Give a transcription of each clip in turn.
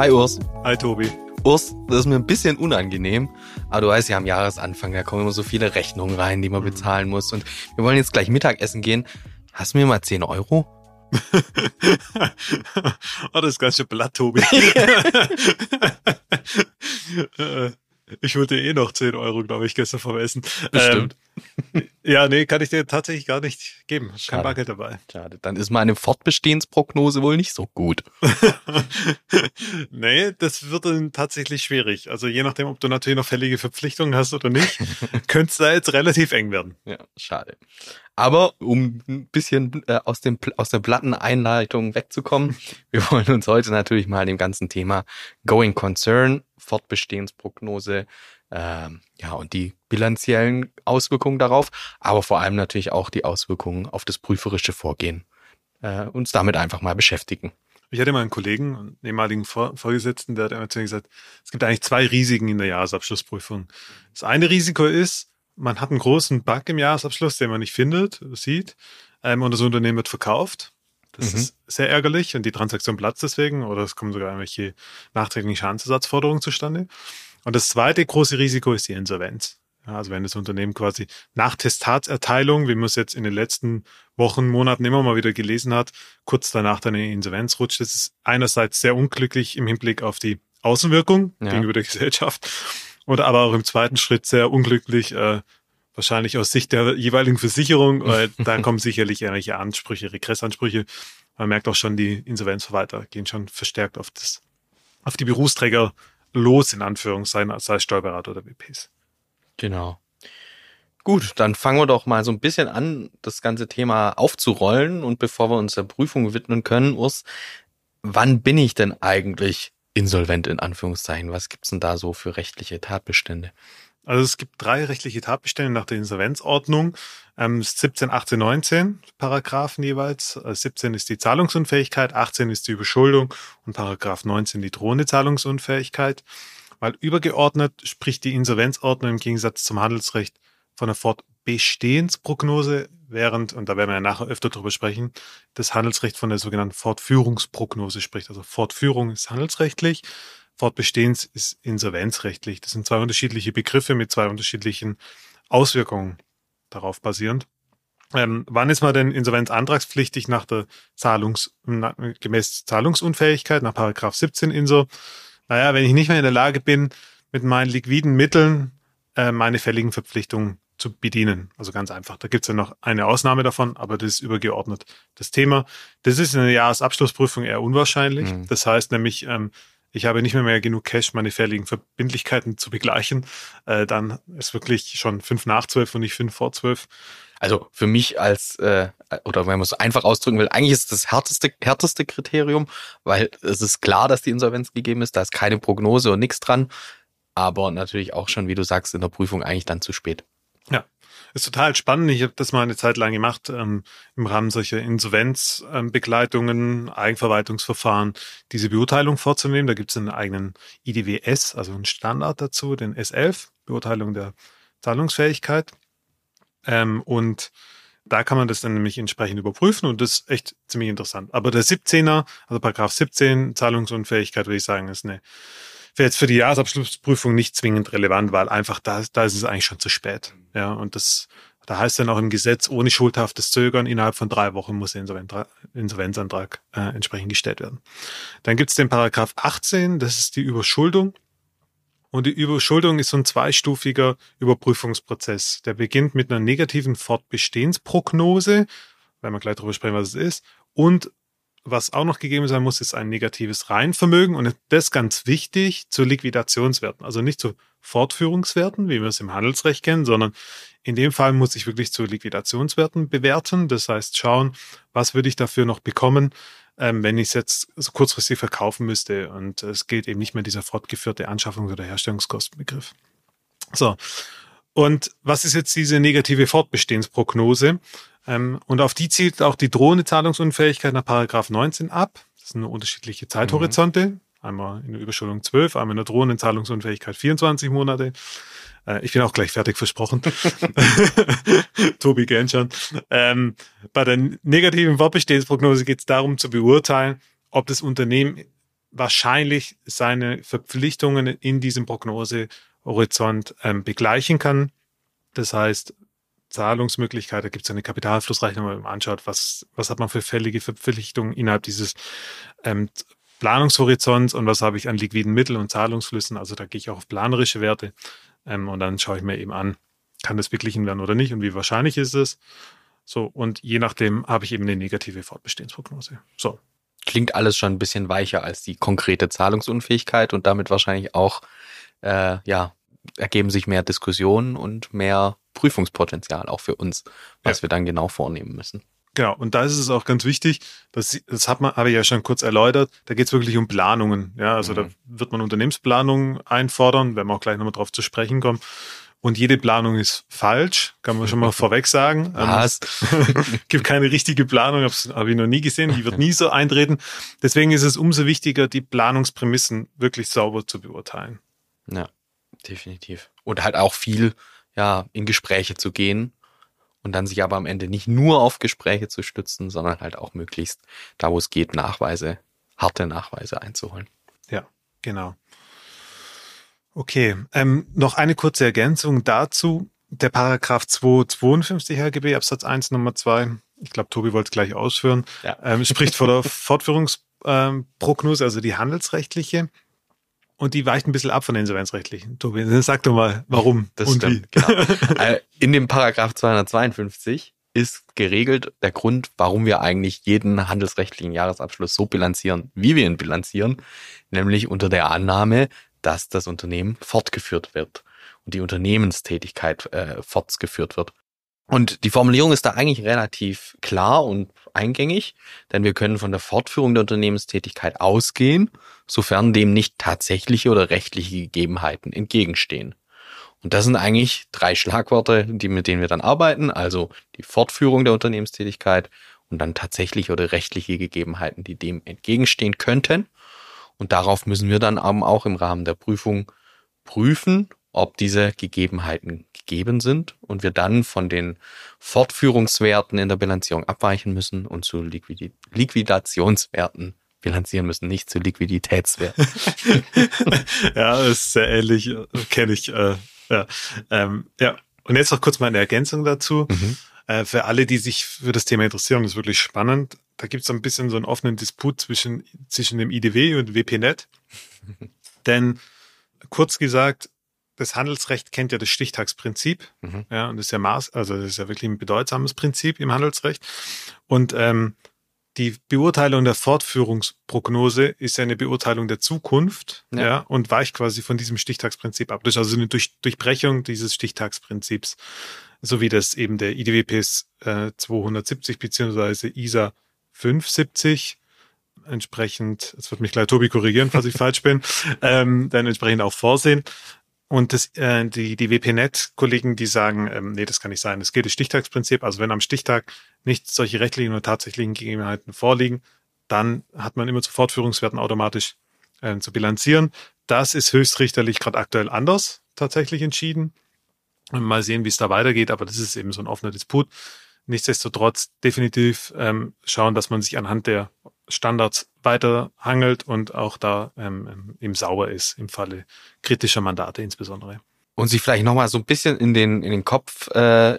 Hi Urs. Hi Tobi. Urs, das ist mir ein bisschen unangenehm, aber du weißt ja, am Jahresanfang, da kommen immer so viele Rechnungen rein, die man mhm. bezahlen muss und wir wollen jetzt gleich Mittagessen gehen. Hast du mir mal 10 Euro? oh, das ist ganz schön blatt, Tobi. Ich wollte eh noch 10 Euro, glaube ich, gestern vom Essen. Bestimmt. Ähm, ja, nee, kann ich dir tatsächlich gar nicht geben. Schade. Kein Bargeld dabei. Schade. Dann ist meine Fortbestehensprognose wohl nicht so gut. nee, das wird dann tatsächlich schwierig. Also je nachdem, ob du natürlich noch fällige Verpflichtungen hast oder nicht, könnte es da jetzt relativ eng werden. Ja, schade. Aber um ein bisschen äh, aus, dem, aus der Platteneinleitung wegzukommen, wir wollen uns heute natürlich mal dem ganzen Thema Going Concern, Fortbestehensprognose, äh, ja, und die bilanziellen Auswirkungen darauf, aber vor allem natürlich auch die Auswirkungen auf das prüferische Vorgehen, äh, uns damit einfach mal beschäftigen. Ich hatte mal einen Kollegen, einen ehemaligen Vorgesetzten, der hat immer zu mir gesagt, es gibt eigentlich zwei Risiken in der Jahresabschlussprüfung. Das eine Risiko ist, man hat einen großen Bug im Jahresabschluss, den man nicht findet, sieht, ähm, und das Unternehmen wird verkauft. Das mhm. ist sehr ärgerlich und die Transaktion platzt deswegen oder es kommen sogar irgendwelche nachträglichen Schadensersatzforderungen zustande. Und das zweite große Risiko ist die Insolvenz. Ja, also wenn das Unternehmen quasi nach Testatserteilung, wie man es jetzt in den letzten Wochen, Monaten immer mal wieder gelesen hat, kurz danach dann in die Insolvenz rutscht, das ist einerseits sehr unglücklich im Hinblick auf die Außenwirkung ja. gegenüber der Gesellschaft oder aber auch im zweiten Schritt sehr unglücklich, äh, wahrscheinlich aus Sicht der jeweiligen Versicherung. Weil da kommen sicherlich irgendwelche Ansprüche, Regressansprüche. Man merkt auch schon, die Insolvenzverwalter gehen schon verstärkt auf das, auf die Berufsträger los, in Anführungszeichen, sei es Steuerberater oder WPs. Genau. Gut, dann fangen wir doch mal so ein bisschen an, das ganze Thema aufzurollen. Und bevor wir uns der Prüfung widmen können, Urs, wann bin ich denn eigentlich insolvent in Anführungszeichen? Was gibt's denn da so für rechtliche Tatbestände? Also es gibt drei rechtliche Tatbestände nach der Insolvenzordnung. Ähm, 17, 18, 19 Paragraphen jeweils. 17 äh, ist die Zahlungsunfähigkeit, 18 ist die Überschuldung und Paragraph 19 die drohende Zahlungsunfähigkeit. Weil übergeordnet spricht die Insolvenzordnung im Gegensatz zum Handelsrecht von einer Fortbestehensprognose, während, und da werden wir ja nachher öfter drüber sprechen, das Handelsrecht von der sogenannten Fortführungsprognose spricht. Also Fortführung ist handelsrechtlich, Fortbestehens ist insolvenzrechtlich. Das sind zwei unterschiedliche Begriffe mit zwei unterschiedlichen Auswirkungen darauf basierend. Ähm, wann ist man denn insolvenzantragspflichtig nach der Zahlungs, gemäß Zahlungsunfähigkeit, nach Paragraph 17 INSO? Naja, wenn ich nicht mehr in der Lage bin, mit meinen liquiden Mitteln äh, meine fälligen Verpflichtungen zu bedienen. Also ganz einfach. Da gibt es ja noch eine Ausnahme davon, aber das ist übergeordnet das Thema. Das ist in der Jahresabschlussprüfung eher unwahrscheinlich. Mhm. Das heißt nämlich, ähm, ich habe nicht mehr, mehr genug Cash, meine fälligen Verbindlichkeiten zu begleichen. Äh, dann ist wirklich schon fünf nach zwölf und nicht fünf vor zwölf. Also für mich als, äh, oder wenn man es einfach ausdrücken will, eigentlich ist das härteste, härteste Kriterium, weil es ist klar, dass die Insolvenz gegeben ist, da ist keine Prognose und nichts dran, aber natürlich auch schon, wie du sagst, in der Prüfung eigentlich dann zu spät. Ja, ist total spannend. Ich habe das mal eine Zeit lang gemacht ähm, im Rahmen solcher Insolvenzbegleitungen, ähm, Eigenverwaltungsverfahren, diese Beurteilung vorzunehmen. Da gibt es einen eigenen IDWS, also einen Standard dazu, den S11, Beurteilung der Zahlungsfähigkeit. Ähm, und da kann man das dann nämlich entsprechend überprüfen und das ist echt ziemlich interessant. Aber der 17er, also Paragraph 17, Zahlungsunfähigkeit, würde ich sagen, ist eine wäre jetzt für die Jahresabschlussprüfung nicht zwingend relevant, weil einfach da, da ist es eigentlich schon zu spät. Ja, und das, da heißt dann auch im Gesetz, ohne schuldhaftes Zögern innerhalb von drei Wochen muss der Insolvenzantrag äh, entsprechend gestellt werden. Dann gibt es den Paragraph 18, das ist die Überschuldung. Und die Überschuldung ist so ein zweistufiger Überprüfungsprozess. Der beginnt mit einer negativen Fortbestehensprognose, weil wir gleich darüber sprechen, was es ist, und was auch noch gegeben sein muss, ist ein negatives Reihenvermögen und das ganz wichtig zu Liquidationswerten. Also nicht zu Fortführungswerten, wie wir es im Handelsrecht kennen, sondern in dem Fall muss ich wirklich zu Liquidationswerten bewerten. Das heißt schauen, was würde ich dafür noch bekommen, ähm, wenn ich es jetzt so kurzfristig verkaufen müsste. Und es gilt eben nicht mehr dieser fortgeführte Anschaffungs- oder Herstellungskostenbegriff. So. Und was ist jetzt diese negative Fortbestehensprognose? Ähm, und auf die zielt auch die drohende Zahlungsunfähigkeit nach Paragraph 19 ab. Das sind unterschiedliche Zeithorizonte. Mhm. Einmal in der Überschuldung 12, einmal in der drohenden Zahlungsunfähigkeit 24 Monate. Äh, ich bin auch gleich fertig versprochen. Tobi gern schon. Ähm, bei der negativen Fortbestehensprognose geht es darum zu beurteilen, ob das Unternehmen wahrscheinlich seine Verpflichtungen in diesem Prognosehorizont ähm, begleichen kann. Das heißt, Zahlungsmöglichkeit, da gibt es eine Kapitalflussrechnung, wenn man anschaut, was, was hat man für fällige Verpflichtungen innerhalb dieses ähm, Planungshorizonts und was habe ich an liquiden Mitteln und Zahlungsflüssen. Also da gehe ich auch auf planerische Werte ähm, und dann schaue ich mir eben an, kann das beglichen werden oder nicht und wie wahrscheinlich ist es. So, und je nachdem habe ich eben eine negative Fortbestehensprognose. So. Klingt alles schon ein bisschen weicher als die konkrete Zahlungsunfähigkeit und damit wahrscheinlich auch, äh, ja, ergeben sich mehr Diskussionen und mehr Prüfungspotenzial auch für uns, was ja. wir dann genau vornehmen müssen. Genau, und da ist es auch ganz wichtig, dass, das hat man, habe ich ja schon kurz erläutert, da geht es wirklich um Planungen. Ja, also mhm. da wird man Unternehmensplanungen einfordern, werden wir auch gleich nochmal drauf zu sprechen kommen. Und jede Planung ist falsch, kann man schon mal vorweg sagen. Ähm, Was? gibt keine richtige Planung, habe hab ich noch nie gesehen, die wird nie so eintreten. Deswegen ist es umso wichtiger, die Planungsprämissen wirklich sauber zu beurteilen. Ja, definitiv. Und halt auch viel ja, in Gespräche zu gehen und dann sich aber am Ende nicht nur auf Gespräche zu stützen, sondern halt auch möglichst da, wo es geht, Nachweise, harte Nachweise einzuholen. Ja, genau. Okay, ähm, noch eine kurze Ergänzung dazu. Der Paragraph 252 HGB Absatz 1 Nummer 2, ich glaube, Tobi wollte es gleich ausführen, ja. ähm, spricht vor der Fortführungsprognose, also die handelsrechtliche. Und die weicht ein bisschen ab von den insolvenzrechtlichen. Tobi, sag doch mal, warum das und stimmt, wie. Genau. Äh, in dem Paragraph 252 ist geregelt der Grund, warum wir eigentlich jeden handelsrechtlichen Jahresabschluss so bilanzieren, wie wir ihn bilanzieren, nämlich unter der Annahme, dass das Unternehmen fortgeführt wird und die Unternehmenstätigkeit äh, fortgeführt wird. Und die Formulierung ist da eigentlich relativ klar und eingängig, denn wir können von der Fortführung der Unternehmenstätigkeit ausgehen, sofern dem nicht tatsächliche oder rechtliche Gegebenheiten entgegenstehen. Und das sind eigentlich drei Schlagworte, die, mit denen wir dann arbeiten, also die Fortführung der Unternehmenstätigkeit und dann tatsächliche oder rechtliche Gegebenheiten, die dem entgegenstehen könnten. Und darauf müssen wir dann auch im Rahmen der Prüfung prüfen, ob diese Gegebenheiten gegeben sind und wir dann von den Fortführungswerten in der Bilanzierung abweichen müssen und zu Liquid Liquidationswerten bilanzieren müssen, nicht zu Liquiditätswerten. ja, das ist sehr ähnlich, kenne ich. Äh, ja. Ähm, ja, und jetzt noch kurz mal eine Ergänzung dazu. Mhm. Äh, für alle, die sich für das Thema interessieren, ist wirklich spannend. Da gibt es ein bisschen so einen offenen Disput zwischen, zwischen dem IDW und WPNet. Denn kurz gesagt, das Handelsrecht kennt ja das Stichtagsprinzip. Mhm. Ja, und das ist ja Maß, also das ist ja wirklich ein bedeutsames Prinzip im Handelsrecht. Und ähm, die Beurteilung der Fortführungsprognose ist ja eine Beurteilung der Zukunft ja. ja. und weicht quasi von diesem Stichtagsprinzip ab. Das ist also eine Durch Durchbrechung dieses Stichtagsprinzips, so wie das eben der IDWPS äh, 270 beziehungsweise ISA 570 entsprechend, jetzt wird mich gleich Tobi korrigieren, falls ich falsch bin, ähm, dann entsprechend auch vorsehen. Und das, äh, die, die WPNet-Kollegen, die sagen, ähm, nee, das kann nicht sein. Es geht das Stichtagsprinzip. Also wenn am Stichtag nicht solche rechtlichen oder tatsächlichen Gegebenheiten vorliegen, dann hat man immer zu Fortführungswerten automatisch äh, zu bilanzieren. Das ist höchstrichterlich gerade aktuell anders tatsächlich entschieden. Mal sehen, wie es da weitergeht, aber das ist eben so ein offener Disput. Nichtsdestotrotz definitiv ähm, schauen, dass man sich anhand der Standards weiterhangelt und auch da ähm, eben sauber ist im Falle kritischer Mandate insbesondere. Und sich vielleicht nochmal so ein bisschen in den, in den Kopf äh,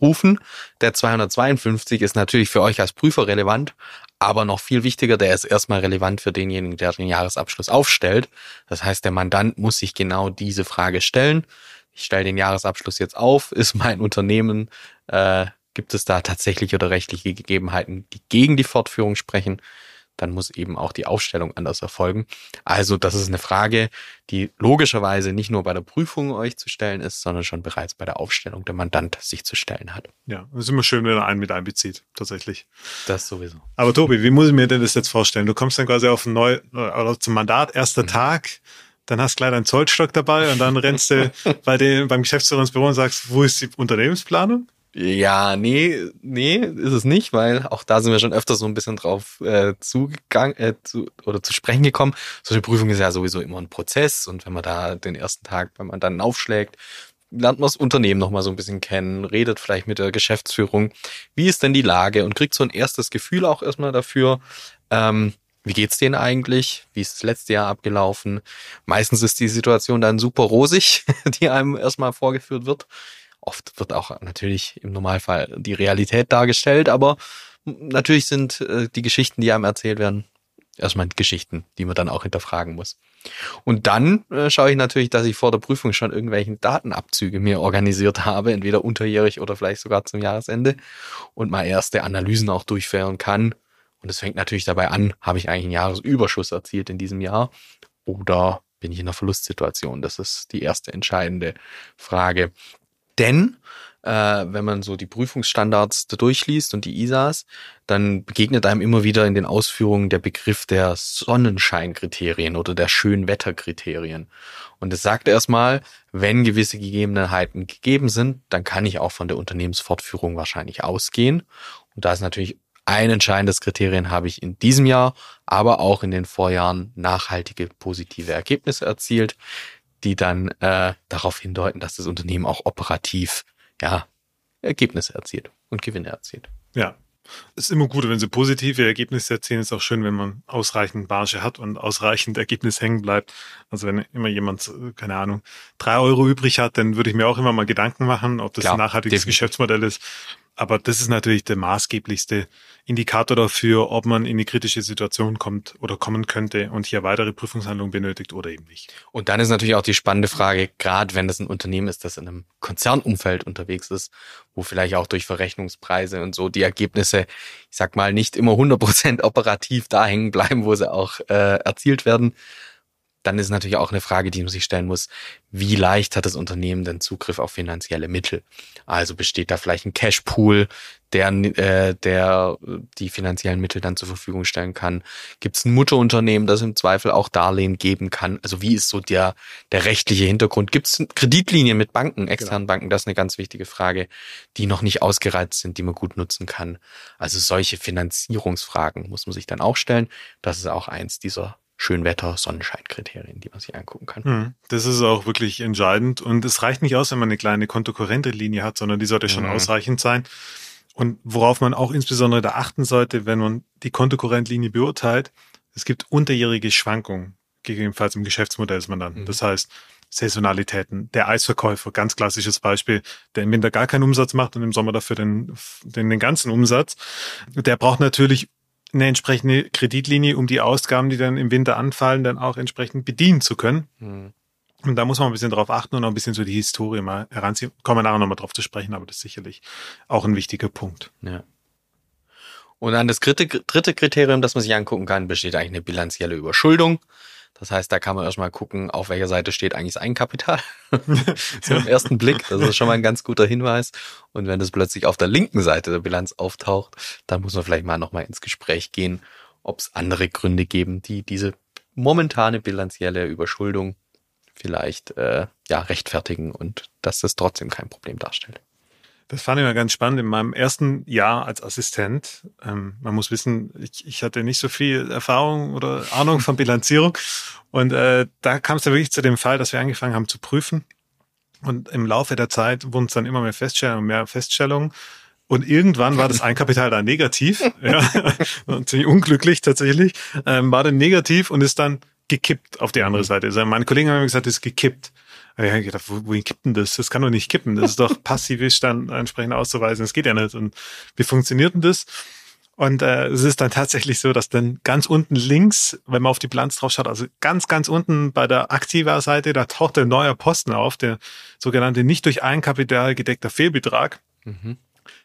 rufen. Der 252 ist natürlich für euch als Prüfer relevant, aber noch viel wichtiger, der ist erstmal relevant für denjenigen, der den Jahresabschluss aufstellt. Das heißt, der Mandant muss sich genau diese Frage stellen. Ich stelle den Jahresabschluss jetzt auf, ist mein Unternehmen, äh, gibt es da tatsächlich oder rechtliche Gegebenheiten, die gegen die Fortführung sprechen? dann muss eben auch die Aufstellung anders erfolgen. Also das ist eine Frage, die logischerweise nicht nur bei der Prüfung euch zu stellen ist, sondern schon bereits bei der Aufstellung der Mandant sich zu stellen hat. Ja, das ist immer schön, wenn er einen mit einbezieht, tatsächlich. Das sowieso. Aber Tobi, wie muss ich mir denn das jetzt vorstellen? Du kommst dann quasi auf ein neu, oder zum Mandat, erster mhm. Tag, dann hast du gleich deinen Zollstock dabei und dann rennst du bei den, beim Geschäftsführer ins Büro und sagst, wo ist die Unternehmensplanung? Ja, nee, nee, ist es nicht, weil auch da sind wir schon öfter so ein bisschen drauf äh, zugegangen äh, zu, oder zu sprechen gekommen. So eine Prüfung ist ja sowieso immer ein Prozess und wenn man da den ersten Tag, wenn man dann aufschlägt, lernt man das Unternehmen nochmal so ein bisschen kennen, redet vielleicht mit der Geschäftsführung, wie ist denn die Lage und kriegt so ein erstes Gefühl auch erstmal dafür, ähm, wie geht's denen eigentlich? Wie ist das letzte Jahr abgelaufen? Meistens ist die Situation dann super rosig, die einem erstmal vorgeführt wird. Oft wird auch natürlich im Normalfall die Realität dargestellt, aber natürlich sind äh, die Geschichten, die einem erzählt werden, erstmal Geschichten, die man dann auch hinterfragen muss. Und dann äh, schaue ich natürlich, dass ich vor der Prüfung schon irgendwelchen Datenabzüge mir organisiert habe, entweder unterjährig oder vielleicht sogar zum Jahresende und mal erste Analysen auch durchführen kann. Und es fängt natürlich dabei an, habe ich eigentlich einen Jahresüberschuss erzielt in diesem Jahr oder bin ich in einer Verlustsituation? Das ist die erste entscheidende Frage. Denn äh, wenn man so die Prüfungsstandards durchliest und die ISAs, dann begegnet einem immer wieder in den Ausführungen der Begriff der Sonnenscheinkriterien oder der Schönwetterkriterien. Und es sagt erstmal, wenn gewisse Gegebenheiten gegeben sind, dann kann ich auch von der Unternehmensfortführung wahrscheinlich ausgehen. Und da ist natürlich ein entscheidendes Kriterien habe ich in diesem Jahr, aber auch in den Vorjahren nachhaltige positive Ergebnisse erzielt die dann äh, darauf hindeuten, dass das Unternehmen auch operativ ja Ergebnisse erzielt und Gewinne erzielt. Ja. Es ist immer gut, wenn sie positive Ergebnisse erzielen. Es ist auch schön, wenn man ausreichend Marge hat und ausreichend Ergebnis hängen bleibt. Also wenn immer jemand, keine Ahnung, drei Euro übrig hat, dann würde ich mir auch immer mal Gedanken machen, ob das Klar, ein nachhaltiges definitiv. Geschäftsmodell ist. Aber das ist natürlich der maßgeblichste Indikator dafür, ob man in eine kritische Situation kommt oder kommen könnte und hier weitere Prüfungshandlungen benötigt oder eben nicht. Und dann ist natürlich auch die spannende Frage, gerade wenn das ein Unternehmen ist, das in einem Konzernumfeld unterwegs ist, wo vielleicht auch durch Verrechnungspreise und so die Ergebnisse, ich sag mal, nicht immer 100% operativ da hängen bleiben, wo sie auch äh, erzielt werden, dann ist natürlich auch eine Frage, die man sich stellen muss, wie leicht hat das Unternehmen denn Zugriff auf finanzielle Mittel? Also besteht da vielleicht ein Cashpool, der, äh, der die finanziellen Mittel dann zur Verfügung stellen kann? Gibt es ein Mutterunternehmen, das im Zweifel auch Darlehen geben kann? Also wie ist so der, der rechtliche Hintergrund? Gibt es Kreditlinien mit Banken, externen genau. Banken? Das ist eine ganz wichtige Frage, die noch nicht ausgereizt sind, die man gut nutzen kann. Also solche Finanzierungsfragen muss man sich dann auch stellen. Das ist auch eins dieser Schönwetter, Sonnenscheinkriterien, die man sich angucken kann. Hm, das ist auch wirklich entscheidend. Und es reicht nicht aus, wenn man eine kleine kontokorrente Linie hat, sondern die sollte schon mhm. ausreichend sein. Und worauf man auch insbesondere da achten sollte, wenn man die Kontokorrentlinie beurteilt, es gibt unterjährige Schwankungen, gegebenenfalls im Geschäftsmodell des Mandanten. Mhm. Das heißt, Saisonalitäten. Der Eisverkäufer, ganz klassisches Beispiel, der im Winter gar keinen Umsatz macht und im Sommer dafür den, den, den ganzen Umsatz. Der braucht natürlich eine entsprechende Kreditlinie, um die Ausgaben, die dann im Winter anfallen, dann auch entsprechend bedienen zu können. Mhm. Und da muss man ein bisschen drauf achten und auch ein bisschen so die Historie mal heranziehen. Kommen wir nachher nochmal drauf zu sprechen, aber das ist sicherlich auch ein wichtiger Punkt. Ja. Und dann das dritte, dritte Kriterium, das man sich angucken kann, besteht eigentlich eine bilanzielle Überschuldung. Das heißt, da kann man erstmal gucken, auf welcher Seite steht eigentlich das Eigenkapital. so im ersten Blick. Das ist schon mal ein ganz guter Hinweis. Und wenn das plötzlich auf der linken Seite der Bilanz auftaucht, dann muss man vielleicht mal nochmal ins Gespräch gehen, ob es andere Gründe geben, die diese momentane bilanzielle Überschuldung vielleicht äh, ja rechtfertigen und dass das trotzdem kein Problem darstellt. Das fand ich mal ganz spannend. In meinem ersten Jahr als Assistent, ähm, man muss wissen, ich, ich hatte nicht so viel Erfahrung oder Ahnung von Bilanzierung. Und äh, da kam es ja wirklich zu dem Fall, dass wir angefangen haben zu prüfen. Und im Laufe der Zeit wurden es dann immer mehr Feststellungen und mehr Feststellungen. Und irgendwann war das Eigenkapital da negativ, ja, ziemlich unglücklich tatsächlich, ähm, war dann negativ und ist dann gekippt auf die andere mhm. Seite. Also meine Kollegen haben gesagt, es ist gekippt. Aber ich habe gedacht, wohin kippt denn das? Das kann doch nicht kippen. Das ist doch passivisch dann entsprechend auszuweisen. Das geht ja nicht. Und wie funktioniert denn das? Und äh, es ist dann tatsächlich so, dass dann ganz unten links, wenn man auf die Bilanz drauf schaut, also ganz, ganz unten bei der Aktiva-Seite, da taucht ein neuer Posten auf, der sogenannte nicht durch Eigenkapital gedeckter Fehlbetrag. Mhm.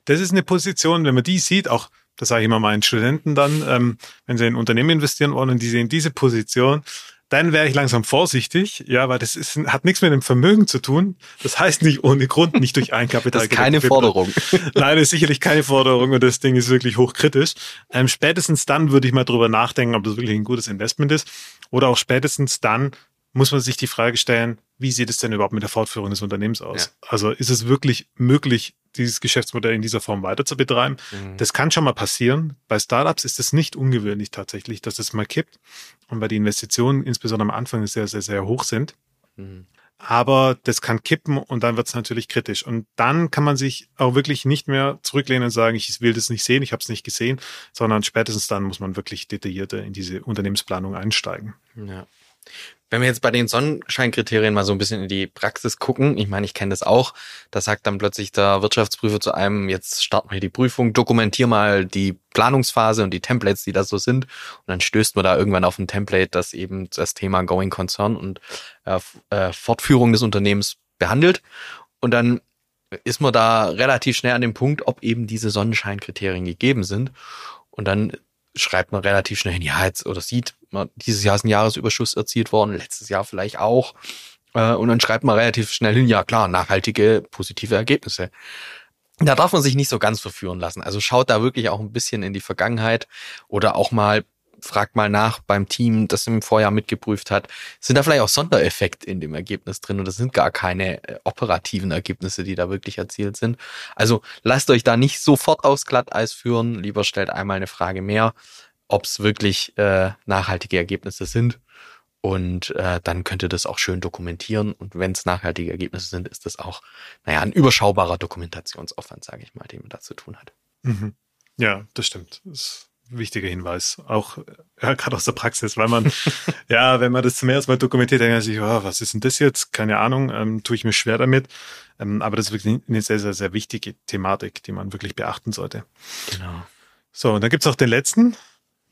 Das ist eine Position, wenn man die sieht, auch das sage ich immer meinen Studenten dann, ähm, wenn sie in Unternehmen investieren wollen und die sehen diese Position, dann wäre ich langsam vorsichtig, ja, weil das ist, hat nichts mit dem Vermögen zu tun. Das heißt nicht ohne Grund, nicht durch Eigenkapital. Das ist keine Forderung. Nein, ist sicherlich keine Forderung und das Ding ist wirklich hochkritisch. Ähm, spätestens dann würde ich mal drüber nachdenken, ob das wirklich ein gutes Investment ist. Oder auch spätestens dann muss man sich die Frage stellen, wie sieht es denn überhaupt mit der Fortführung des Unternehmens aus? Ja. Also ist es wirklich möglich, dieses Geschäftsmodell in dieser Form weiter zu betreiben? Mhm. Das kann schon mal passieren. Bei Startups ist es nicht ungewöhnlich tatsächlich, dass es mal kippt und weil die Investitionen insbesondere am Anfang sehr, sehr, sehr hoch sind. Mhm. Aber das kann kippen und dann wird es natürlich kritisch. Und dann kann man sich auch wirklich nicht mehr zurücklehnen und sagen, ich will das nicht sehen, ich habe es nicht gesehen, sondern spätestens dann muss man wirklich detaillierter in diese Unternehmensplanung einsteigen. Ja. Wenn wir jetzt bei den Sonnenscheinkriterien mal so ein bisschen in die Praxis gucken, ich meine, ich kenne das auch, da sagt dann plötzlich der Wirtschaftsprüfer zu einem, jetzt starten wir die Prüfung, dokumentier mal die Planungsphase und die Templates, die da so sind. Und dann stößt man da irgendwann auf ein Template, das eben das Thema Going Concern und äh, äh, Fortführung des Unternehmens behandelt. Und dann ist man da relativ schnell an dem Punkt, ob eben diese Sonnenscheinkriterien gegeben sind. Und dann schreibt man relativ schnell hin, ja, jetzt, oder sieht man, dieses Jahr ist ein Jahresüberschuss erzielt worden, letztes Jahr vielleicht auch. Äh, und dann schreibt man relativ schnell hin, ja klar, nachhaltige, positive Ergebnisse. Da darf man sich nicht so ganz verführen lassen. Also schaut da wirklich auch ein bisschen in die Vergangenheit oder auch mal fragt mal nach beim Team, das im Vorjahr mitgeprüft hat, sind da vielleicht auch Sondereffekte in dem Ergebnis drin oder sind gar keine äh, operativen Ergebnisse, die da wirklich erzielt sind. Also lasst euch da nicht sofort aufs Glatteis führen, lieber stellt einmal eine Frage mehr, ob es wirklich äh, nachhaltige Ergebnisse sind. Und äh, dann könnt ihr das auch schön dokumentieren. Und wenn es nachhaltige Ergebnisse sind, ist das auch, naja, ein überschaubarer Dokumentationsaufwand, sage ich mal, den man da zu tun hat. Mhm. Ja, das stimmt. Das wichtiger Hinweis, auch ja, gerade aus der Praxis, weil man, ja, wenn man das zum ersten Mal dokumentiert, denkt man sich, oh, was ist denn das jetzt? Keine Ahnung, ähm, tue ich mir schwer damit. Ähm, aber das ist wirklich eine sehr, sehr, sehr wichtige Thematik, die man wirklich beachten sollte. Genau. So, und dann gibt's auch den letzten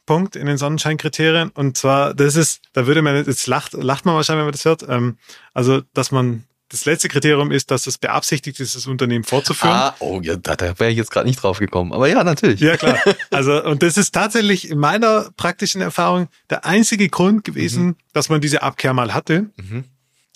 Punkt in den Sonnenscheinkriterien. Und zwar, das ist, da würde man, jetzt lacht, lacht man wahrscheinlich, wenn man das hört, ähm, also, dass man das letzte Kriterium ist, dass es beabsichtigt ist, das Unternehmen fortzuführen. Ah, oh ja, da, da wäre ich jetzt gerade nicht drauf gekommen. Aber ja, natürlich. Ja, klar. Also, und das ist tatsächlich in meiner praktischen Erfahrung der einzige Grund gewesen, mhm. dass man diese Abkehr mal hatte. Mhm.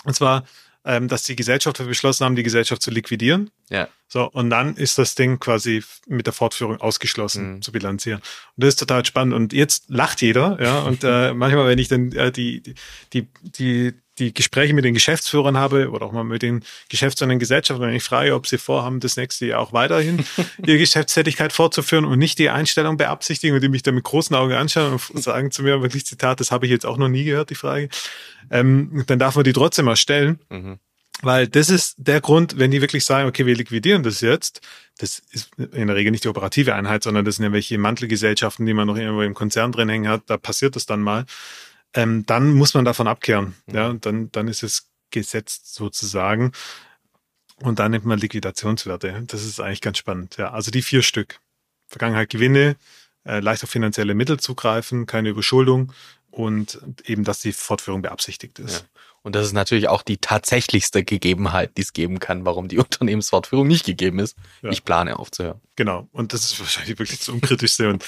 Und zwar, ähm, dass die Gesellschafter beschlossen haben, die Gesellschaft zu liquidieren. Ja. So, und dann ist das Ding quasi mit der Fortführung ausgeschlossen mhm. zu bilanzieren. Und das ist total spannend. Und jetzt lacht jeder, ja. Und äh, manchmal, wenn ich dann äh, die, die, die, die Gespräche mit den Geschäftsführern habe oder auch mal mit den Geschäftsführern Gesellschaften, wenn ich frage, ob sie vorhaben, das nächste Jahr auch weiterhin ihre Geschäftstätigkeit fortzuführen und nicht die Einstellung beabsichtigen und die mich dann mit großen Augen anschauen und sagen zu mir wirklich Zitat, das habe ich jetzt auch noch nie gehört, die Frage, ähm, dann darf man die trotzdem mal stellen. Mhm. Weil das ist der Grund, wenn die wirklich sagen, okay, wir liquidieren das jetzt, das ist in der Regel nicht die operative Einheit, sondern das sind ja welche Mantelgesellschaften, die man noch irgendwo im Konzern drin hängen hat, da passiert das dann mal ähm, dann muss man davon abkehren. Mhm. Ja, dann, dann ist es gesetzt sozusagen. Und dann nimmt man Liquidationswerte. Das ist eigentlich ganz spannend. Ja, also die vier Stück. Vergangenheit Gewinne, äh, leicht auf finanzielle Mittel zugreifen, keine Überschuldung und eben, dass die Fortführung beabsichtigt ist. Ja. Und das ist natürlich auch die tatsächlichste Gegebenheit, die es geben kann, warum die Unternehmensfortführung nicht gegeben ist. Ja. Ich plane aufzuhören. Genau. Und das ist wahrscheinlich wirklich das Unkritischste. und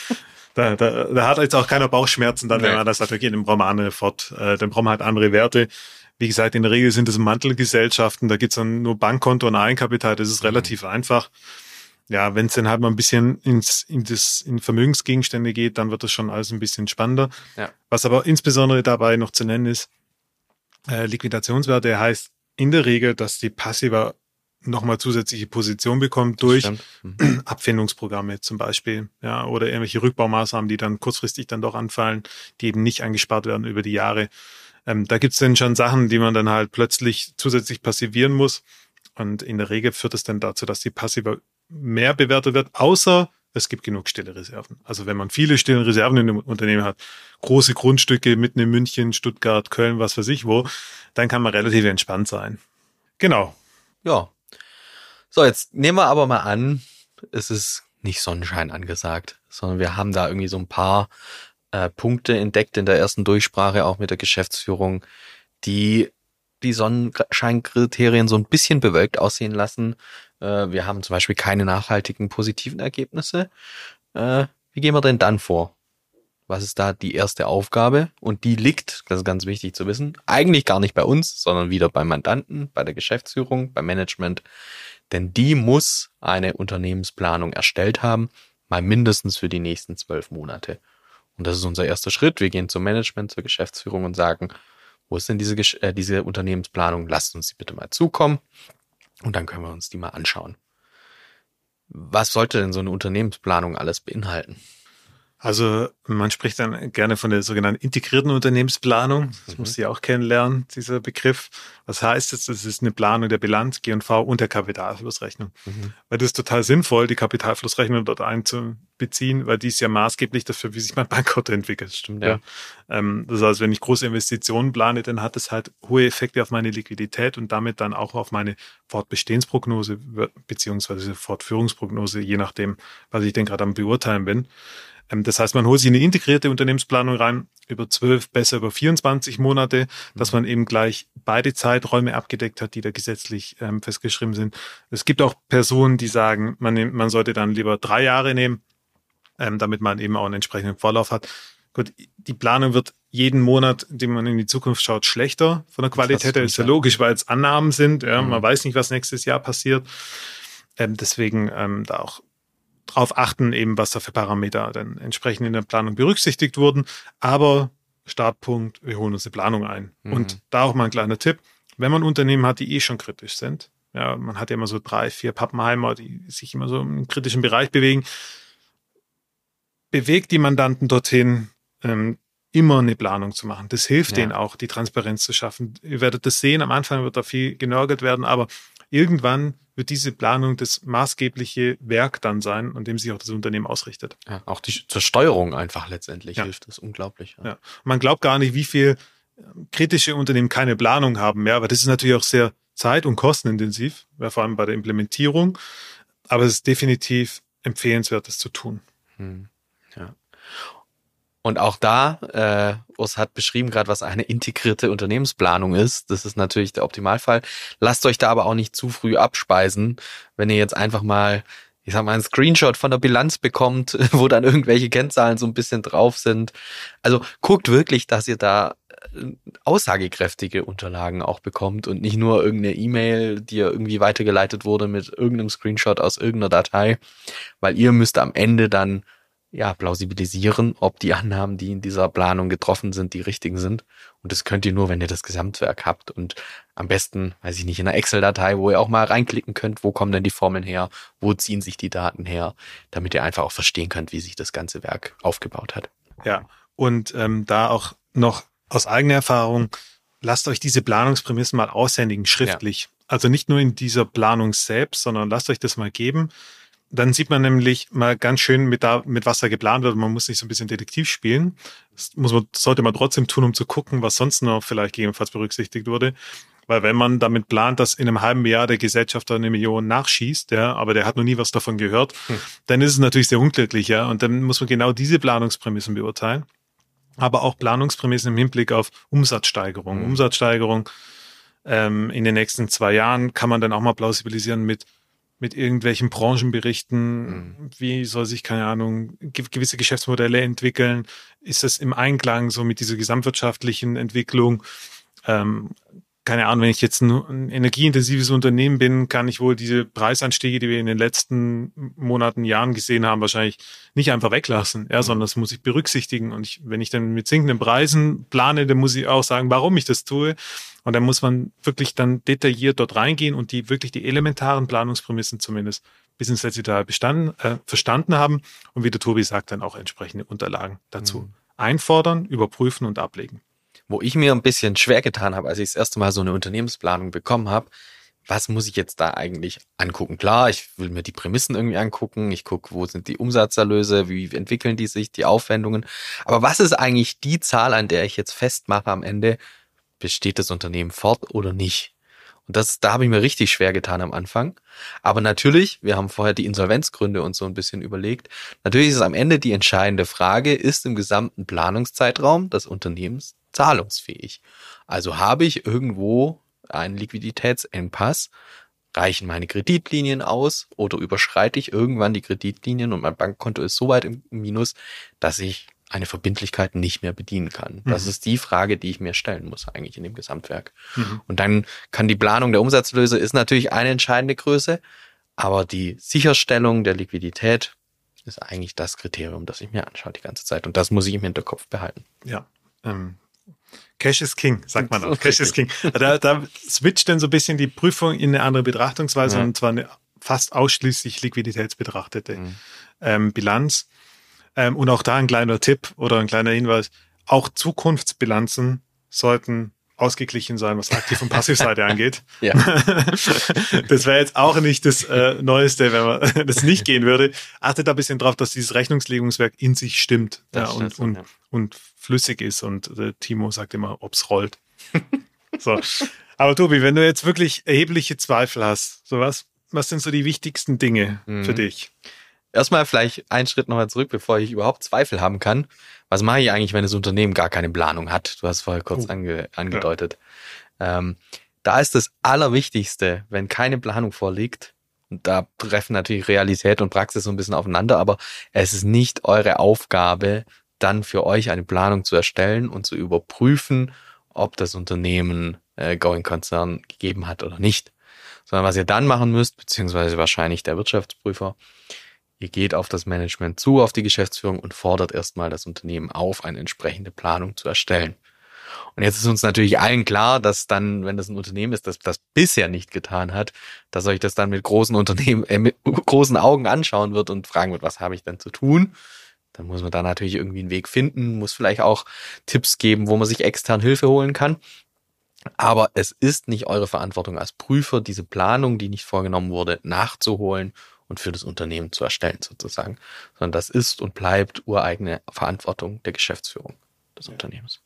da, da, da hat jetzt auch keiner Bauchschmerzen dann, nee. wenn man das sagt, okay, dann brauchen wir andere fort, äh, dann brauchen wir halt andere Werte. Wie gesagt, in der Regel sind es Mantelgesellschaften, da gibt's dann nur Bankkonto und Eigenkapital, das ist mhm. relativ einfach. Ja, wenn es dann halt mal ein bisschen ins, in, das, in Vermögensgegenstände geht, dann wird das schon alles ein bisschen spannender. Ja. Was aber insbesondere dabei noch zu nennen ist, äh, Liquidationswerte heißt in der Regel, dass die passiver nochmal zusätzliche Position bekommt durch mhm. Abfindungsprogramme zum Beispiel, ja, oder irgendwelche Rückbaumaßnahmen, die dann kurzfristig dann doch anfallen, die eben nicht angespart werden über die Jahre. Ähm, da gibt's dann schon Sachen, die man dann halt plötzlich zusätzlich passivieren muss. Und in der Regel führt es dann dazu, dass die Passive mehr bewertet wird, außer es gibt genug stille Reserven. Also wenn man viele stille Reserven in einem Unternehmen hat, große Grundstücke mitten in München, Stuttgart, Köln, was weiß ich wo, dann kann man relativ entspannt sein. Genau. Ja, so, jetzt nehmen wir aber mal an, es ist nicht Sonnenschein angesagt, sondern wir haben da irgendwie so ein paar äh, Punkte entdeckt in der ersten Durchsprache, auch mit der Geschäftsführung, die die Sonnenscheinkriterien so ein bisschen bewölkt aussehen lassen. Äh, wir haben zum Beispiel keine nachhaltigen positiven Ergebnisse. Äh, Wie gehen wir denn dann vor? Was ist da die erste Aufgabe? Und die liegt, das ist ganz wichtig zu wissen, eigentlich gar nicht bei uns, sondern wieder beim Mandanten, bei der Geschäftsführung, beim Management. Denn die muss eine Unternehmensplanung erstellt haben, mal mindestens für die nächsten zwölf Monate. Und das ist unser erster Schritt. Wir gehen zum Management, zur Geschäftsführung und sagen, wo ist denn diese, äh, diese Unternehmensplanung? Lasst uns die bitte mal zukommen. Und dann können wir uns die mal anschauen. Was sollte denn so eine Unternehmensplanung alles beinhalten? Also man spricht dann gerne von der sogenannten integrierten Unternehmensplanung. Das mhm. musst du ja auch kennenlernen, dieser Begriff. Was heißt das? Das ist eine Planung der Bilanz, G&V und der Kapitalflussrechnung. Mhm. Weil das ist total sinnvoll, die Kapitalflussrechnung dort einzubeziehen, weil die ist ja maßgeblich dafür, wie sich mein Bankkonto entwickelt. Stimmt, ja. Ähm, das heißt, wenn ich große Investitionen plane, dann hat das halt hohe Effekte auf meine Liquidität und damit dann auch auf meine Fortbestehensprognose beziehungsweise Fortführungsprognose, je nachdem, was ich denn gerade am beurteilen bin. Ähm, das heißt, man holt sich eine integrierte Unternehmensplanung rein über zwölf, besser über 24 Monate, dass mhm. man eben gleich beide Zeiträume abgedeckt hat, die da gesetzlich ähm, festgeschrieben sind. Es gibt auch Personen, die sagen, man, nimmt, man sollte dann lieber drei Jahre nehmen, ähm, damit man eben auch einen entsprechenden Vorlauf hat. Gut, die Planung wird jeden Monat, dem man in die Zukunft schaut, schlechter von der Qualität her. Ist ja logisch, weil es Annahmen sind. Ja, mhm. Man weiß nicht, was nächstes Jahr passiert. Ähm, deswegen ähm, da auch drauf achten, eben was da für Parameter dann entsprechend in der Planung berücksichtigt wurden. Aber Startpunkt, wir holen uns eine Planung ein. Mhm. Und da auch mal ein kleiner Tipp. Wenn man Unternehmen hat, die eh schon kritisch sind, ja, man hat ja immer so drei, vier Pappenheimer, die sich immer so im kritischen Bereich bewegen, bewegt die Mandanten dorthin, ähm, immer eine Planung zu machen. Das hilft ja. denen auch, die Transparenz zu schaffen. Ihr werdet das sehen, am Anfang wird da viel genörgelt werden, aber irgendwann wird diese Planung das maßgebliche Werk dann sein, an dem sich auch das Unternehmen ausrichtet. Ja, auch die zur Steuerung einfach letztendlich ja. hilft das unglaublich. Ja. Man glaubt gar nicht, wie viel ähm, kritische Unternehmen keine Planung haben, ja, aber das ist natürlich auch sehr zeit- und kostenintensiv, vor allem bei der Implementierung. Aber es ist definitiv empfehlenswert, das zu tun. Hm. Ja. Und auch da, äh, Urs hat beschrieben gerade, was eine integrierte Unternehmensplanung ist. Das ist natürlich der Optimalfall. Lasst euch da aber auch nicht zu früh abspeisen, wenn ihr jetzt einfach mal, ich sag mal, einen Screenshot von der Bilanz bekommt, wo dann irgendwelche Kennzahlen so ein bisschen drauf sind. Also guckt wirklich, dass ihr da äh, aussagekräftige Unterlagen auch bekommt und nicht nur irgendeine E-Mail, die ihr irgendwie weitergeleitet wurde mit irgendeinem Screenshot aus irgendeiner Datei, weil ihr müsst am Ende dann ja, plausibilisieren, ob die Annahmen, die in dieser Planung getroffen sind, die richtigen sind. Und das könnt ihr nur, wenn ihr das Gesamtwerk habt und am besten, weiß ich nicht, in einer Excel-Datei, wo ihr auch mal reinklicken könnt, wo kommen denn die Formeln her, wo ziehen sich die Daten her, damit ihr einfach auch verstehen könnt, wie sich das ganze Werk aufgebaut hat. Ja, und ähm, da auch noch aus eigener Erfahrung, lasst euch diese Planungsprämissen mal aushändigen, schriftlich. Ja. Also nicht nur in dieser Planung selbst, sondern lasst euch das mal geben dann sieht man nämlich mal ganz schön, mit, da, mit was da geplant wird. Man muss nicht so ein bisschen Detektiv spielen. Das muss man, sollte man trotzdem tun, um zu gucken, was sonst noch vielleicht gegebenenfalls berücksichtigt wurde. Weil wenn man damit plant, dass in einem halben Jahr der Gesellschafter eine Million nachschießt, ja, aber der hat noch nie was davon gehört, hm. dann ist es natürlich sehr unglücklich, ja. Und dann muss man genau diese Planungsprämissen beurteilen. Aber auch Planungsprämissen im Hinblick auf Umsatzsteigerung. Hm. Umsatzsteigerung ähm, in den nächsten zwei Jahren kann man dann auch mal plausibilisieren mit mit irgendwelchen Branchenberichten, mhm. wie soll sich, keine Ahnung, gewisse Geschäftsmodelle entwickeln? Ist das im Einklang so mit dieser gesamtwirtschaftlichen Entwicklung? Ähm, keine Ahnung, wenn ich jetzt ein energieintensives Unternehmen bin, kann ich wohl diese Preisanstiege, die wir in den letzten Monaten, Jahren gesehen haben, wahrscheinlich nicht einfach weglassen, ja, mhm. sondern das muss ich berücksichtigen. Und ich, wenn ich dann mit sinkenden Preisen plane, dann muss ich auch sagen, warum ich das tue. Und dann muss man wirklich dann detailliert dort reingehen und die wirklich die elementaren Planungsprämissen zumindest bis ins letzte Detail bestanden, äh, verstanden haben. Und wie der Tobi sagt, dann auch entsprechende Unterlagen dazu mhm. einfordern, überprüfen und ablegen. Wo ich mir ein bisschen schwer getan habe, als ich das erste Mal so eine Unternehmensplanung bekommen habe, was muss ich jetzt da eigentlich angucken? Klar, ich will mir die Prämissen irgendwie angucken. Ich gucke, wo sind die Umsatzerlöse, wie entwickeln die sich, die Aufwendungen. Aber was ist eigentlich die Zahl, an der ich jetzt festmache am Ende, besteht das Unternehmen fort oder nicht? Und das, da habe ich mir richtig schwer getan am Anfang. Aber natürlich, wir haben vorher die Insolvenzgründe und so ein bisschen überlegt. Natürlich ist es am Ende die entscheidende Frage, ist im gesamten Planungszeitraum das Unternehmens zahlungsfähig? Also habe ich irgendwo einen Liquiditätsengpass, reichen meine Kreditlinien aus oder überschreite ich irgendwann die Kreditlinien und mein Bankkonto ist so weit im Minus, dass ich eine Verbindlichkeit nicht mehr bedienen kann? Das mhm. ist die Frage, die ich mir stellen muss eigentlich in dem Gesamtwerk. Mhm. Und dann kann die Planung der Umsatzlöse ist natürlich eine entscheidende Größe, aber die Sicherstellung der Liquidität ist eigentlich das Kriterium, das ich mir anschaue die ganze Zeit. Und das muss ich im Hinterkopf behalten. Ja. Ähm, Cash is King, sagt man auch. Cash is King. Da, da switcht dann so ein bisschen die Prüfung in eine andere Betrachtungsweise ja. und zwar eine fast ausschließlich liquiditätsbetrachtete mhm. ähm, Bilanz. Ähm, und auch da ein kleiner Tipp oder ein kleiner Hinweis. Auch Zukunftsbilanzen sollten ausgeglichen sein, was Aktiv- und Passivseite angeht. Ja. das wäre jetzt auch nicht das äh, Neueste, wenn man das nicht gehen würde. Achtet da ein bisschen drauf, dass dieses Rechnungslegungswerk in sich stimmt ja, und, und, ja. und flüssig ist. Und äh, Timo sagt immer, ob's rollt. so. Aber Tobi, wenn du jetzt wirklich erhebliche Zweifel hast, so was, was sind so die wichtigsten Dinge mhm. für dich? Erstmal vielleicht einen Schritt nochmal zurück, bevor ich überhaupt Zweifel haben kann. Was mache ich eigentlich, wenn das Unternehmen gar keine Planung hat? Du hast vorher kurz oh. ange, angedeutet. Ja. Ähm, da ist das Allerwichtigste, wenn keine Planung vorliegt, und da treffen natürlich Realität und Praxis so ein bisschen aufeinander, aber es ist nicht eure Aufgabe, dann für euch eine Planung zu erstellen und zu überprüfen, ob das Unternehmen äh, Going Concern gegeben hat oder nicht. Sondern was ihr dann machen müsst, beziehungsweise wahrscheinlich der Wirtschaftsprüfer, Ihr geht auf das Management zu, auf die Geschäftsführung und fordert erstmal das Unternehmen auf, eine entsprechende Planung zu erstellen. Und jetzt ist uns natürlich allen klar, dass dann, wenn das ein Unternehmen ist, das das bisher nicht getan hat, dass euch das dann mit großen Unternehmen, äh, mit großen Augen anschauen wird und fragen wird, was habe ich denn zu tun? Dann muss man da natürlich irgendwie einen Weg finden, muss vielleicht auch Tipps geben, wo man sich extern Hilfe holen kann. Aber es ist nicht eure Verantwortung als Prüfer, diese Planung, die nicht vorgenommen wurde, nachzuholen und für das Unternehmen zu erstellen sozusagen, sondern das ist und bleibt ureigene Verantwortung der Geschäftsführung des ja. Unternehmens.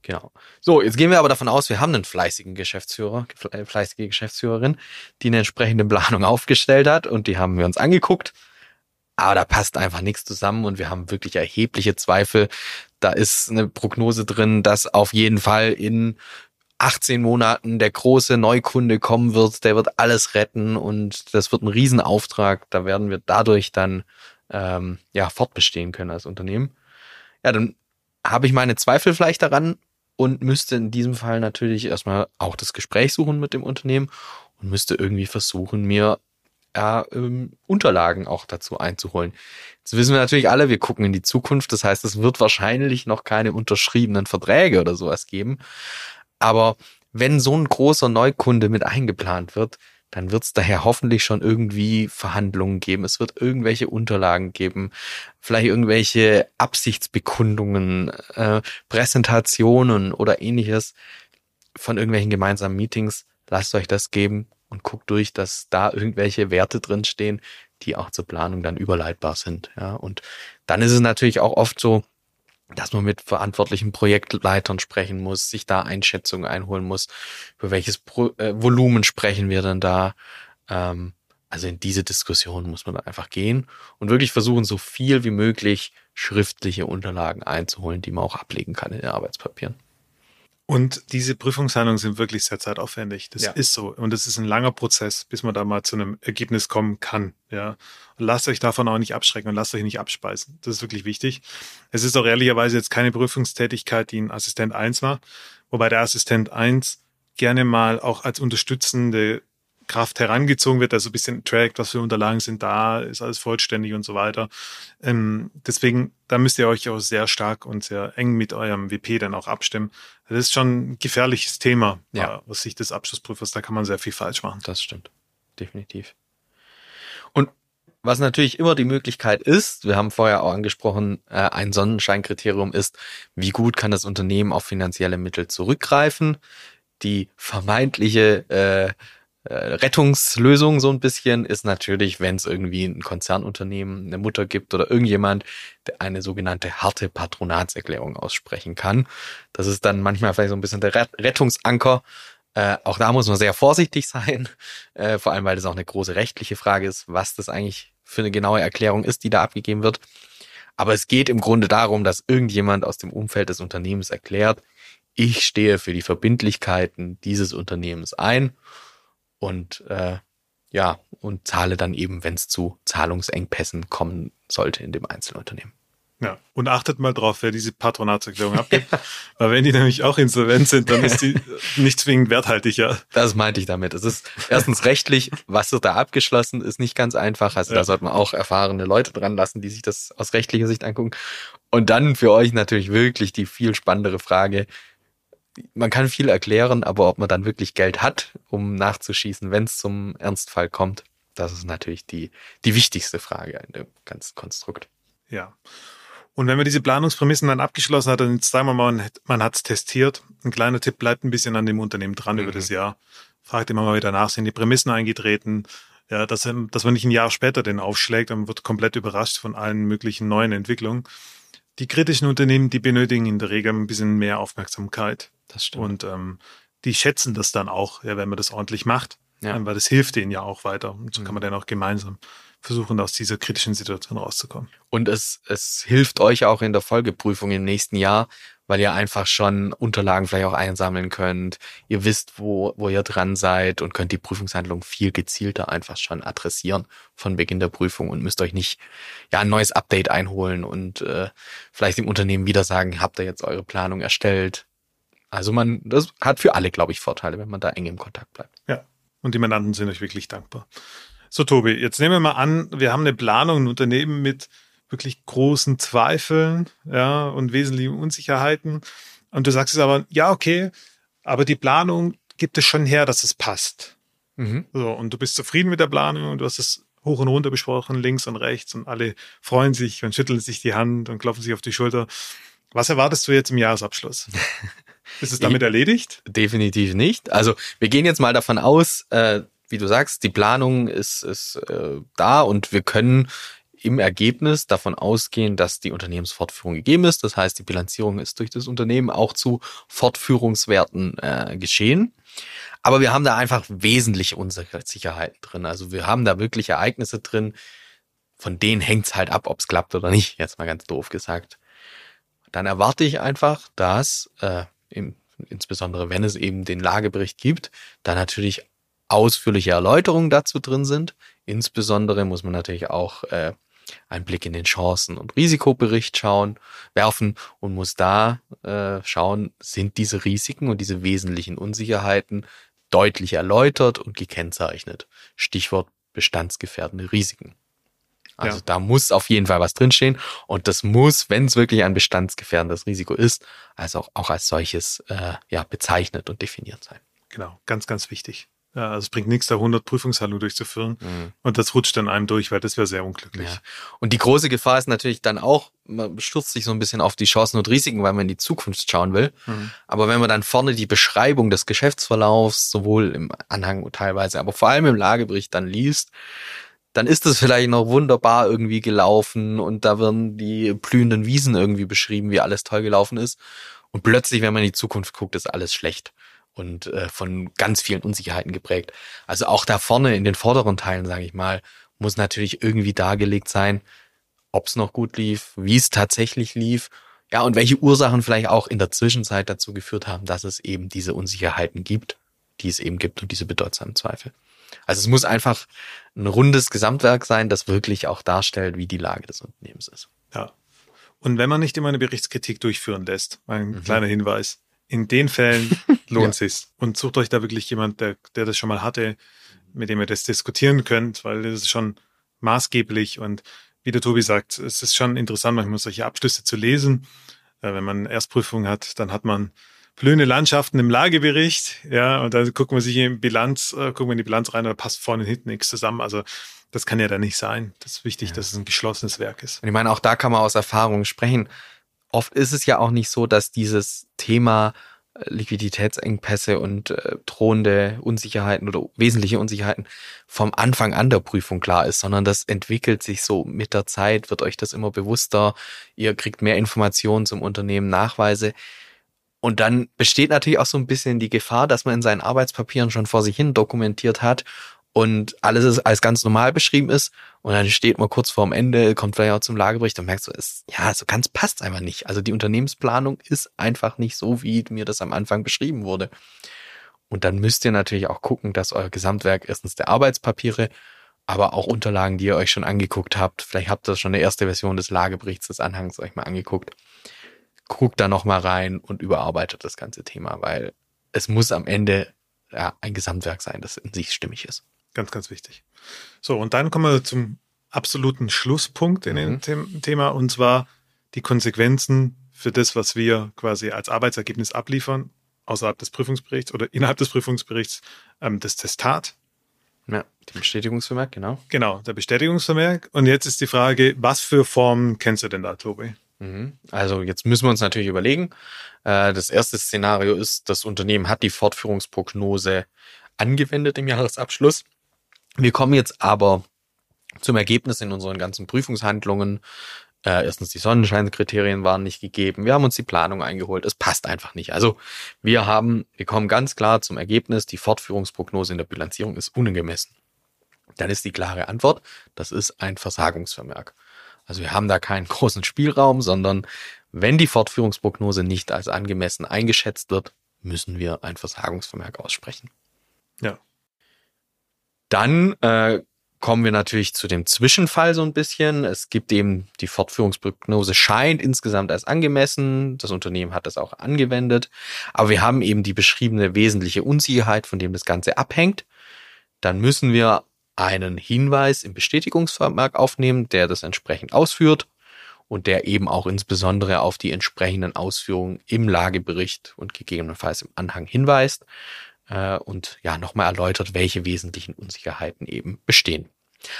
Genau. So, jetzt gehen wir aber davon aus, wir haben einen fleißigen Geschäftsführer, fleißige Geschäftsführerin, die eine entsprechende Planung aufgestellt hat und die haben wir uns angeguckt. Aber da passt einfach nichts zusammen und wir haben wirklich erhebliche Zweifel. Da ist eine Prognose drin, dass auf jeden Fall in 18 Monaten der große Neukunde kommen wird, der wird alles retten und das wird ein Riesenauftrag. Da werden wir dadurch dann ähm, ja fortbestehen können als Unternehmen. Ja, dann habe ich meine Zweifel vielleicht daran und müsste in diesem Fall natürlich erstmal auch das Gespräch suchen mit dem Unternehmen und müsste irgendwie versuchen, mir ja, ähm, Unterlagen auch dazu einzuholen. Jetzt wissen wir natürlich alle, wir gucken in die Zukunft. Das heißt, es wird wahrscheinlich noch keine unterschriebenen Verträge oder sowas geben. Aber wenn so ein großer Neukunde mit eingeplant wird, dann wird es daher hoffentlich schon irgendwie Verhandlungen geben. Es wird irgendwelche Unterlagen geben, vielleicht irgendwelche Absichtsbekundungen, äh, Präsentationen oder ähnliches von irgendwelchen gemeinsamen Meetings. Lasst euch das geben und guckt durch, dass da irgendwelche Werte drinstehen, die auch zur Planung dann überleitbar sind. Ja, und dann ist es natürlich auch oft so, dass man mit verantwortlichen Projektleitern sprechen muss, sich da Einschätzungen einholen muss, über welches Pro äh, Volumen sprechen wir denn da. Ähm, also in diese Diskussion muss man dann einfach gehen und wirklich versuchen, so viel wie möglich schriftliche Unterlagen einzuholen, die man auch ablegen kann in den Arbeitspapieren. Und diese Prüfungshandlungen sind wirklich sehr zeitaufwendig. Das ja. ist so. Und es ist ein langer Prozess, bis man da mal zu einem Ergebnis kommen kann. Ja. Und lasst euch davon auch nicht abschrecken und lasst euch nicht abspeisen. Das ist wirklich wichtig. Es ist auch ehrlicherweise jetzt keine Prüfungstätigkeit, die ein Assistent 1 war. Wobei der Assistent 1 gerne mal auch als unterstützende Kraft herangezogen wird, also ein bisschen trackt, was für Unterlagen sind da, ist alles vollständig und so weiter. Ähm, deswegen, da müsst ihr euch auch sehr stark und sehr eng mit eurem WP dann auch abstimmen. Das ist schon ein gefährliches Thema ja. Äh, aus Sicht des Abschlussprüfers. Da kann man sehr viel falsch machen. Das stimmt. Definitiv. Und was natürlich immer die Möglichkeit ist, wir haben vorher auch angesprochen, äh, ein Sonnenscheinkriterium ist, wie gut kann das Unternehmen auf finanzielle Mittel zurückgreifen. Die vermeintliche äh, äh, Rettungslösung so ein bisschen ist natürlich, wenn es irgendwie ein Konzernunternehmen, eine Mutter gibt oder irgendjemand, der eine sogenannte harte Patronatserklärung aussprechen kann. Das ist dann manchmal vielleicht so ein bisschen der Rettungsanker. Äh, auch da muss man sehr vorsichtig sein, äh, vor allem weil das auch eine große rechtliche Frage ist, was das eigentlich für eine genaue Erklärung ist, die da abgegeben wird. Aber es geht im Grunde darum, dass irgendjemand aus dem Umfeld des Unternehmens erklärt, ich stehe für die Verbindlichkeiten dieses Unternehmens ein und äh, ja, und zahle dann eben, wenn es zu Zahlungsengpässen kommen sollte in dem Einzelunternehmen. Ja, und achtet mal drauf, wer diese Patronatserklärung abgibt. Weil wenn die nämlich auch insolvent sind, dann ist die nicht zwingend werthaltig, ja. Das meinte ich damit. Es ist erstens rechtlich, was wird da abgeschlossen, ist nicht ganz einfach. Also ja. da sollte man auch erfahrene Leute dran lassen, die sich das aus rechtlicher Sicht angucken. Und dann für euch natürlich wirklich die viel spannendere Frage. Man kann viel erklären, aber ob man dann wirklich Geld hat, um nachzuschießen, wenn es zum Ernstfall kommt, das ist natürlich die, die wichtigste Frage in dem ganzen Konstrukt. Ja. Und wenn man diese Planungsprämissen dann abgeschlossen hat, dann sagen wir mal, man hat es testiert. Ein kleiner Tipp, bleibt ein bisschen an dem Unternehmen dran mhm. über das Jahr. Fragt immer mal wieder nach, sind die Prämissen eingetreten? Ja, dass, dass man nicht ein Jahr später den aufschlägt und wird komplett überrascht von allen möglichen neuen Entwicklungen. Die kritischen Unternehmen, die benötigen in der Regel ein bisschen mehr Aufmerksamkeit. Das stimmt. Und ähm, die schätzen das dann auch, ja, wenn man das ordentlich macht. Ja. weil das hilft denen ja auch weiter. Und so mhm. kann man dann auch gemeinsam versuchen, aus dieser kritischen Situation rauszukommen. Und es, es hilft euch auch in der Folgeprüfung im nächsten Jahr, weil ihr einfach schon Unterlagen vielleicht auch einsammeln könnt. Ihr wisst, wo, wo ihr dran seid und könnt die Prüfungshandlung viel gezielter einfach schon adressieren von Beginn der Prüfung und müsst euch nicht ja ein neues Update einholen und äh, vielleicht dem Unternehmen wieder sagen, habt ihr jetzt eure Planung erstellt. Also man, das hat für alle, glaube ich, Vorteile, wenn man da eng im Kontakt bleibt. Ja. Und die Mandanten sind euch wirklich dankbar. So, Tobi, jetzt nehmen wir mal an, wir haben eine Planung, ein Unternehmen mit wirklich großen Zweifeln, ja, und wesentlichen Unsicherheiten. Und du sagst es aber, ja, okay, aber die Planung gibt es schon her, dass es passt. Mhm. So, und du bist zufrieden mit der Planung und du hast es hoch und runter besprochen, links und rechts und alle freuen sich und schütteln sich die Hand und klopfen sich auf die Schulter. Was erwartest du jetzt im Jahresabschluss? Ist es damit erledigt? Definitiv nicht. Also wir gehen jetzt mal davon aus, äh, wie du sagst, die Planung ist, ist äh, da und wir können im Ergebnis davon ausgehen, dass die Unternehmensfortführung gegeben ist. Das heißt, die Bilanzierung ist durch das Unternehmen auch zu Fortführungswerten äh, geschehen. Aber wir haben da einfach wesentliche Unsicherheiten drin. Also wir haben da wirklich Ereignisse drin, von denen hängt's halt ab, ob es klappt oder nicht, jetzt mal ganz doof gesagt. Dann erwarte ich einfach, dass, äh, insbesondere wenn es eben den Lagebericht gibt, da natürlich ausführliche Erläuterungen dazu drin sind. Insbesondere muss man natürlich auch äh, einen Blick in den Chancen- und Risikobericht schauen, werfen und muss da äh, schauen, sind diese Risiken und diese wesentlichen Unsicherheiten deutlich erläutert und gekennzeichnet. Stichwort bestandsgefährdende Risiken. Also ja. da muss auf jeden Fall was drinstehen und das muss, wenn es wirklich ein bestandsgefährdendes Risiko ist, also auch, auch als solches äh, ja bezeichnet und definiert sein. Genau, ganz, ganz wichtig. Ja, also es bringt nichts, da 100 Prüfungshandlungen durchzuführen. Mhm. Und das rutscht dann einem durch, weil das wäre sehr unglücklich. Ja. Und die große Gefahr ist natürlich dann auch, man stürzt sich so ein bisschen auf die Chancen und Risiken, weil man in die Zukunft schauen will. Mhm. Aber wenn man dann vorne die Beschreibung des Geschäftsverlaufs, sowohl im Anhang teilweise, aber vor allem im Lagebericht dann liest, dann ist es vielleicht noch wunderbar irgendwie gelaufen und da werden die blühenden Wiesen irgendwie beschrieben, wie alles toll gelaufen ist. Und plötzlich, wenn man in die Zukunft guckt, ist alles schlecht und äh, von ganz vielen Unsicherheiten geprägt. Also auch da vorne in den vorderen Teilen, sage ich mal, muss natürlich irgendwie dargelegt sein, ob es noch gut lief, wie es tatsächlich lief, ja, und welche Ursachen vielleicht auch in der Zwischenzeit dazu geführt haben, dass es eben diese Unsicherheiten gibt, die es eben gibt und diese bedeutsamen Zweifel. Also es muss einfach ein rundes Gesamtwerk sein, das wirklich auch darstellt, wie die Lage des Unternehmens ist. Ja. Und wenn man nicht immer eine Berichtskritik durchführen lässt, ein mhm. kleiner Hinweis, in den Fällen lohnt ja. sich's. Und sucht euch da wirklich jemand, der, der das schon mal hatte, mit dem ihr das diskutieren könnt, weil das ist schon maßgeblich und wie der Tobi sagt, es ist schon interessant, manchmal solche Abschlüsse zu lesen. Äh, wenn man Erstprüfung hat, dann hat man blühende Landschaften im Lagebericht, ja, und dann gucken wir sich in Bilanz, äh, gucken wir in die Bilanz rein, da passt vorne und hinten nichts zusammen. Also das kann ja da nicht sein. Das ist wichtig, ja. dass es ein geschlossenes Werk ist. Und ich meine, auch da kann man aus Erfahrung sprechen oft ist es ja auch nicht so, dass dieses Thema äh, Liquiditätsengpässe und äh, drohende Unsicherheiten oder wesentliche Unsicherheiten vom Anfang an der Prüfung klar ist, sondern das entwickelt sich so mit der Zeit, wird euch das immer bewusster, ihr kriegt mehr Informationen zum Unternehmen, Nachweise. Und dann besteht natürlich auch so ein bisschen die Gefahr, dass man in seinen Arbeitspapieren schon vor sich hin dokumentiert hat und alles ist als ganz normal beschrieben ist und dann steht man kurz vorm Ende, kommt vielleicht auch zum Lagebericht und merkt so, ist, ja, so ganz passt einfach nicht. Also die Unternehmensplanung ist einfach nicht so, wie mir das am Anfang beschrieben wurde. Und dann müsst ihr natürlich auch gucken, dass euer Gesamtwerk erstens der Arbeitspapiere, aber auch Unterlagen, die ihr euch schon angeguckt habt, vielleicht habt ihr schon eine erste Version des Lageberichts des Anhangs euch mal angeguckt, guckt da nochmal rein und überarbeitet das ganze Thema, weil es muss am Ende ja, ein Gesamtwerk sein, das in sich stimmig ist. Ganz, ganz wichtig. So, und dann kommen wir zum absoluten Schlusspunkt in mhm. dem Thema, und zwar die Konsequenzen für das, was wir quasi als Arbeitsergebnis abliefern, außerhalb des Prüfungsberichts oder innerhalb des Prüfungsberichts, ähm, das Testat. Ja, der Bestätigungsvermerk, genau. Genau, der Bestätigungsvermerk. Und jetzt ist die Frage, was für Formen kennst du denn da, Tobi? Mhm. Also jetzt müssen wir uns natürlich überlegen. Äh, das erste Szenario ist, das Unternehmen hat die Fortführungsprognose angewendet im Jahresabschluss. Wir kommen jetzt aber zum Ergebnis in unseren ganzen Prüfungshandlungen. Äh, erstens, die Sonnenscheinkriterien waren nicht gegeben. Wir haben uns die Planung eingeholt. Es passt einfach nicht. Also wir haben, wir kommen ganz klar zum Ergebnis, die Fortführungsprognose in der Bilanzierung ist unangemessen. Dann ist die klare Antwort, das ist ein Versagungsvermerk. Also wir haben da keinen großen Spielraum, sondern wenn die Fortführungsprognose nicht als angemessen eingeschätzt wird, müssen wir ein Versagungsvermerk aussprechen. Ja. Dann äh, kommen wir natürlich zu dem Zwischenfall so ein bisschen. Es gibt eben die Fortführungsprognose scheint insgesamt als angemessen. Das Unternehmen hat das auch angewendet. Aber wir haben eben die beschriebene wesentliche Unsicherheit, von dem das Ganze abhängt. Dann müssen wir einen Hinweis im Bestätigungsvermerk aufnehmen, der das entsprechend ausführt und der eben auch insbesondere auf die entsprechenden Ausführungen im Lagebericht und gegebenenfalls im Anhang hinweist äh, und ja nochmal erläutert, welche wesentlichen Unsicherheiten eben bestehen.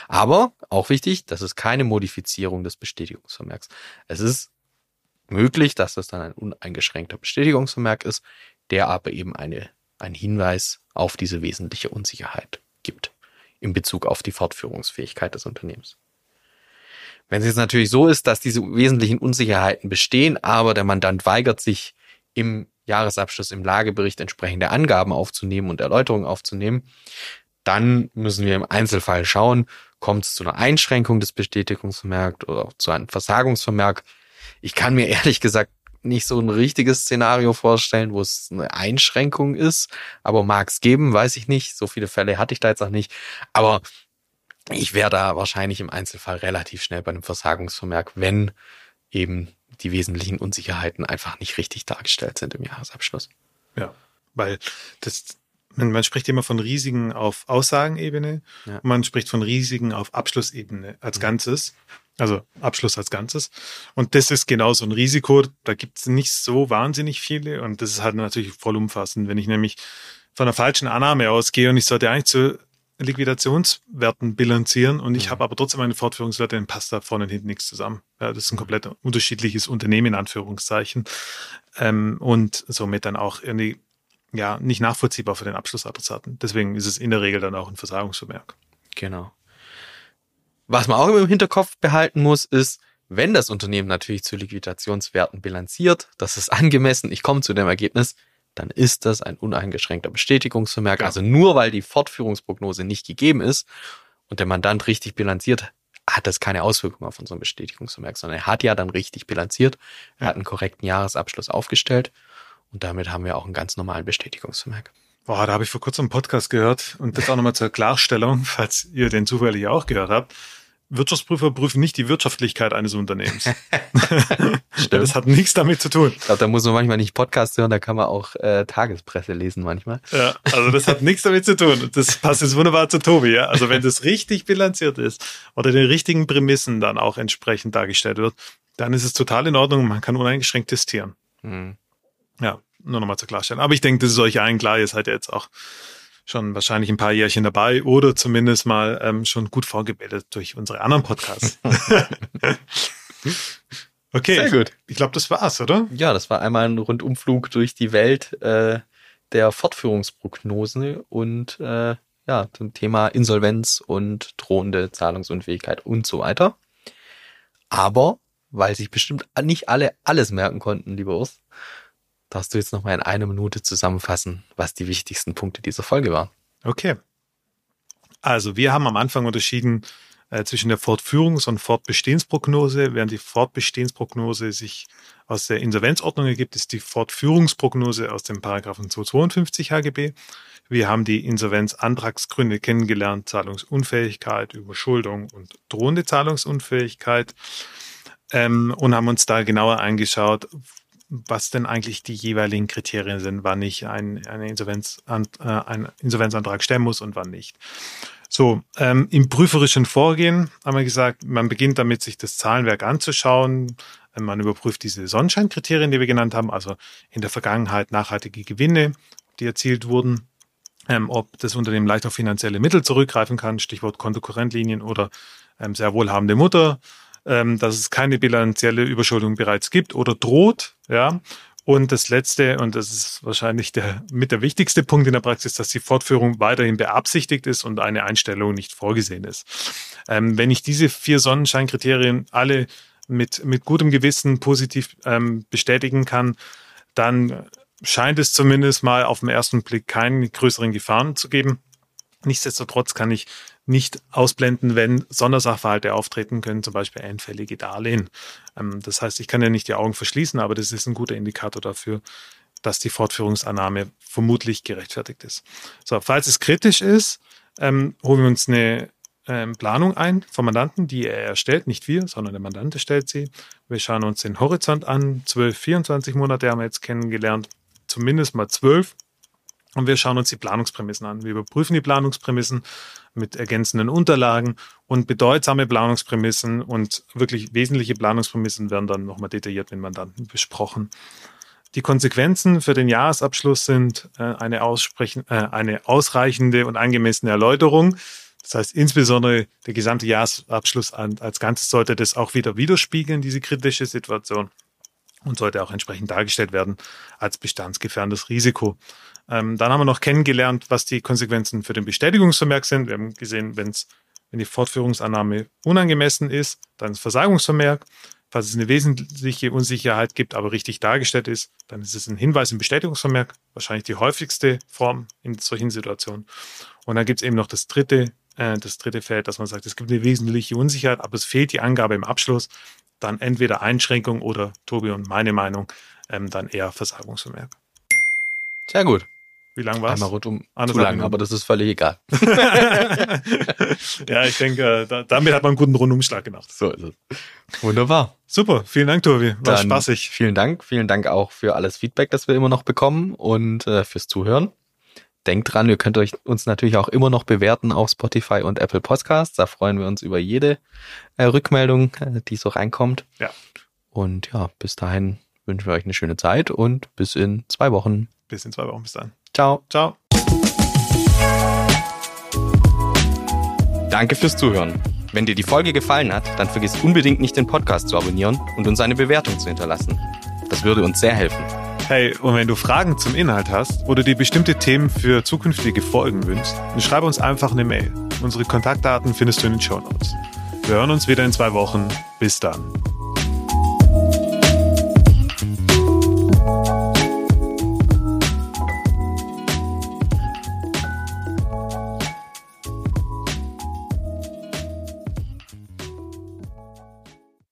Aber auch wichtig, das ist keine Modifizierung des Bestätigungsvermerks. Es ist möglich, dass das dann ein uneingeschränkter Bestätigungsvermerk ist, der aber eben eine, ein Hinweis auf diese wesentliche Unsicherheit gibt in Bezug auf die Fortführungsfähigkeit des Unternehmens. Wenn es jetzt natürlich so ist, dass diese wesentlichen Unsicherheiten bestehen, aber der Mandant weigert sich im Jahresabschluss im Lagebericht entsprechende Angaben aufzunehmen und Erläuterungen aufzunehmen, dann müssen wir im Einzelfall schauen, kommt es zu einer Einschränkung des Bestätigungsvermerks oder zu einem Versagungsvermerk. Ich kann mir ehrlich gesagt nicht so ein richtiges Szenario vorstellen, wo es eine Einschränkung ist, aber mag es geben, weiß ich nicht. So viele Fälle hatte ich da jetzt auch nicht. Aber ich wäre da wahrscheinlich im Einzelfall relativ schnell bei einem Versagungsvermerk, wenn eben die wesentlichen Unsicherheiten einfach nicht richtig dargestellt sind im Jahresabschluss. Ja, weil das, man, man spricht immer von Risiken auf Aussagenebene ja. und man spricht von Risiken auf Abschlussebene als mhm. Ganzes. Also Abschluss als Ganzes. Und das ist genau so ein Risiko. Da gibt es nicht so wahnsinnig viele. Und das ist halt natürlich vollumfassend. Wenn ich nämlich von einer falschen Annahme ausgehe und ich sollte eigentlich zu Liquidationswerten bilanzieren und ich mhm. habe aber trotzdem eine Fortführungswerte, dann passt da vorne und hinten nichts zusammen. Ja, das ist ein mhm. komplett unterschiedliches Unternehmen in Anführungszeichen ähm, und somit dann auch irgendwie ja nicht nachvollziehbar für den Abschlussadressaten. Deswegen ist es in der Regel dann auch ein Versagungsvermerk. Genau. Was man auch im Hinterkopf behalten muss, ist, wenn das Unternehmen natürlich zu Liquidationswerten bilanziert, das ist angemessen, ich komme zu dem Ergebnis, dann ist das ein uneingeschränkter Bestätigungsvermerk. Ja. Also nur weil die Fortführungsprognose nicht gegeben ist und der Mandant richtig bilanziert, hat das keine Auswirkungen auf unseren Bestätigungsvermerk, sondern er hat ja dann richtig bilanziert, er hat einen korrekten Jahresabschluss aufgestellt und damit haben wir auch einen ganz normalen Bestätigungsvermerk. Boah, da habe ich vor kurzem einen Podcast gehört und das auch nochmal zur Klarstellung, falls ihr den zufällig auch gehört habt. Wirtschaftsprüfer prüfen nicht die Wirtschaftlichkeit eines Unternehmens. Das hat nichts damit zu tun. Ich glaube, da muss man manchmal nicht Podcast hören, da kann man auch äh, Tagespresse lesen manchmal. Ja, also das hat nichts damit zu tun. Das passt jetzt wunderbar zu Tobi. Ja? Also wenn das richtig bilanziert ist oder den richtigen Prämissen dann auch entsprechend dargestellt wird, dann ist es total in Ordnung. Man kann uneingeschränkt testieren. Mhm. Ja, nur nochmal zur Klarstellung. Aber ich denke, das ist euch allen klar. Ihr seid ja jetzt auch schon wahrscheinlich ein paar Jährchen dabei oder zumindest mal ähm, schon gut vorgebildet durch unsere anderen Podcasts. okay. Sehr gut. Ich glaube, das war's, oder? Ja, das war einmal ein Rundumflug durch die Welt äh, der Fortführungsprognosen und äh, ja, zum Thema Insolvenz und drohende Zahlungsunfähigkeit und so weiter. Aber weil sich bestimmt nicht alle alles merken konnten, lieber Urs, darfst du jetzt nochmal in einer Minute zusammenfassen, was die wichtigsten Punkte dieser Folge waren. Okay. Also wir haben am Anfang unterschieden äh, zwischen der Fortführungs- und Fortbestehensprognose. Während die Fortbestehensprognose sich aus der Insolvenzordnung ergibt, ist die Fortführungsprognose aus dem Paragraphen 252 HGB. Wir haben die Insolvenzantragsgründe kennengelernt, Zahlungsunfähigkeit, Überschuldung und drohende Zahlungsunfähigkeit ähm, und haben uns da genauer angeschaut, was denn eigentlich die jeweiligen Kriterien sind, wann ich ein, eine Insolvenz, äh, einen Insolvenzantrag stellen muss und wann nicht. So, ähm, im prüferischen Vorgehen haben wir gesagt, man beginnt damit, sich das Zahlenwerk anzuschauen. Ähm, man überprüft diese Sonnenscheinkriterien, die wir genannt haben, also in der Vergangenheit nachhaltige Gewinne, die erzielt wurden, ähm, ob das Unternehmen leicht auf finanzielle Mittel zurückgreifen kann, Stichwort Kontokorrentlinien oder ähm, sehr wohlhabende Mutter, ähm, dass es keine bilanzielle Überschuldung bereits gibt oder droht, ja. Und das letzte, und das ist wahrscheinlich der mit der wichtigste Punkt in der Praxis, dass die Fortführung weiterhin beabsichtigt ist und eine Einstellung nicht vorgesehen ist. Ähm, wenn ich diese vier Sonnenscheinkriterien alle mit, mit gutem Gewissen positiv ähm, bestätigen kann, dann scheint es zumindest mal auf den ersten Blick keine größeren Gefahren zu geben. Nichtsdestotrotz kann ich nicht ausblenden, wenn Sondersachverhalte auftreten können, zum Beispiel einfällige Darlehen. Ähm, das heißt, ich kann ja nicht die Augen verschließen, aber das ist ein guter Indikator dafür, dass die Fortführungsannahme vermutlich gerechtfertigt ist. So, falls es kritisch ist, ähm, holen wir uns eine ähm, Planung ein vom Mandanten, die er erstellt, nicht wir, sondern der Mandant erstellt sie. Wir schauen uns den Horizont an. 12, 24 Monate haben wir jetzt kennengelernt, zumindest mal 12. Und wir schauen uns die Planungsprämissen an. Wir überprüfen die Planungsprämissen mit ergänzenden Unterlagen und bedeutsame Planungsprämissen und wirklich wesentliche Planungsprämissen werden dann nochmal detailliert mit Mandanten besprochen. Die Konsequenzen für den Jahresabschluss sind äh, eine, äh, eine ausreichende und angemessene Erläuterung. Das heißt, insbesondere der gesamte Jahresabschluss als Ganzes sollte das auch wieder widerspiegeln, diese kritische Situation und sollte auch entsprechend dargestellt werden als bestandsgefährdendes Risiko. Ähm, dann haben wir noch kennengelernt, was die Konsequenzen für den Bestätigungsvermerk sind. Wir haben gesehen, wenn's, wenn die Fortführungsannahme unangemessen ist, dann ist Versagungsvermerk. Falls es eine wesentliche Unsicherheit gibt, aber richtig dargestellt ist, dann ist es ein Hinweis im Bestätigungsvermerk, wahrscheinlich die häufigste Form in solchen Situationen. Und dann gibt es eben noch das dritte, äh, das dritte Feld, dass man sagt, es gibt eine wesentliche Unsicherheit, aber es fehlt die Angabe im Abschluss. Dann entweder Einschränkung oder, Tobi und meine Meinung, ähm, dann eher Versagungsvermerk. Sehr gut. Wie lang war es? Einmal rundum Anderthalb zu lang, Minuten. aber das ist völlig egal. ja, ich denke, da, damit hat man einen guten Rundumschlag gemacht. So ist es. Wunderbar. Super, vielen Dank, Tobi. War Dann spaßig. Vielen Dank. Vielen Dank auch für alles Feedback, das wir immer noch bekommen und äh, fürs Zuhören. Denkt dran, ihr könnt euch uns natürlich auch immer noch bewerten auf Spotify und Apple Podcasts. Da freuen wir uns über jede äh, Rückmeldung, äh, die so reinkommt. Ja. Und ja, bis dahin wünschen wir euch eine schöne Zeit und bis in zwei Wochen. Bis in zwei Wochen. Bis dann. Ciao. Ciao. Danke fürs Zuhören. Wenn dir die Folge gefallen hat, dann vergiss unbedingt nicht den Podcast zu abonnieren und uns eine Bewertung zu hinterlassen. Das würde uns sehr helfen. Hey, und wenn du Fragen zum Inhalt hast oder dir bestimmte Themen für zukünftige Folgen wünschst, dann schreib uns einfach eine Mail. Unsere Kontaktdaten findest du in den Show Notes. Wir hören uns wieder in zwei Wochen. Bis dann.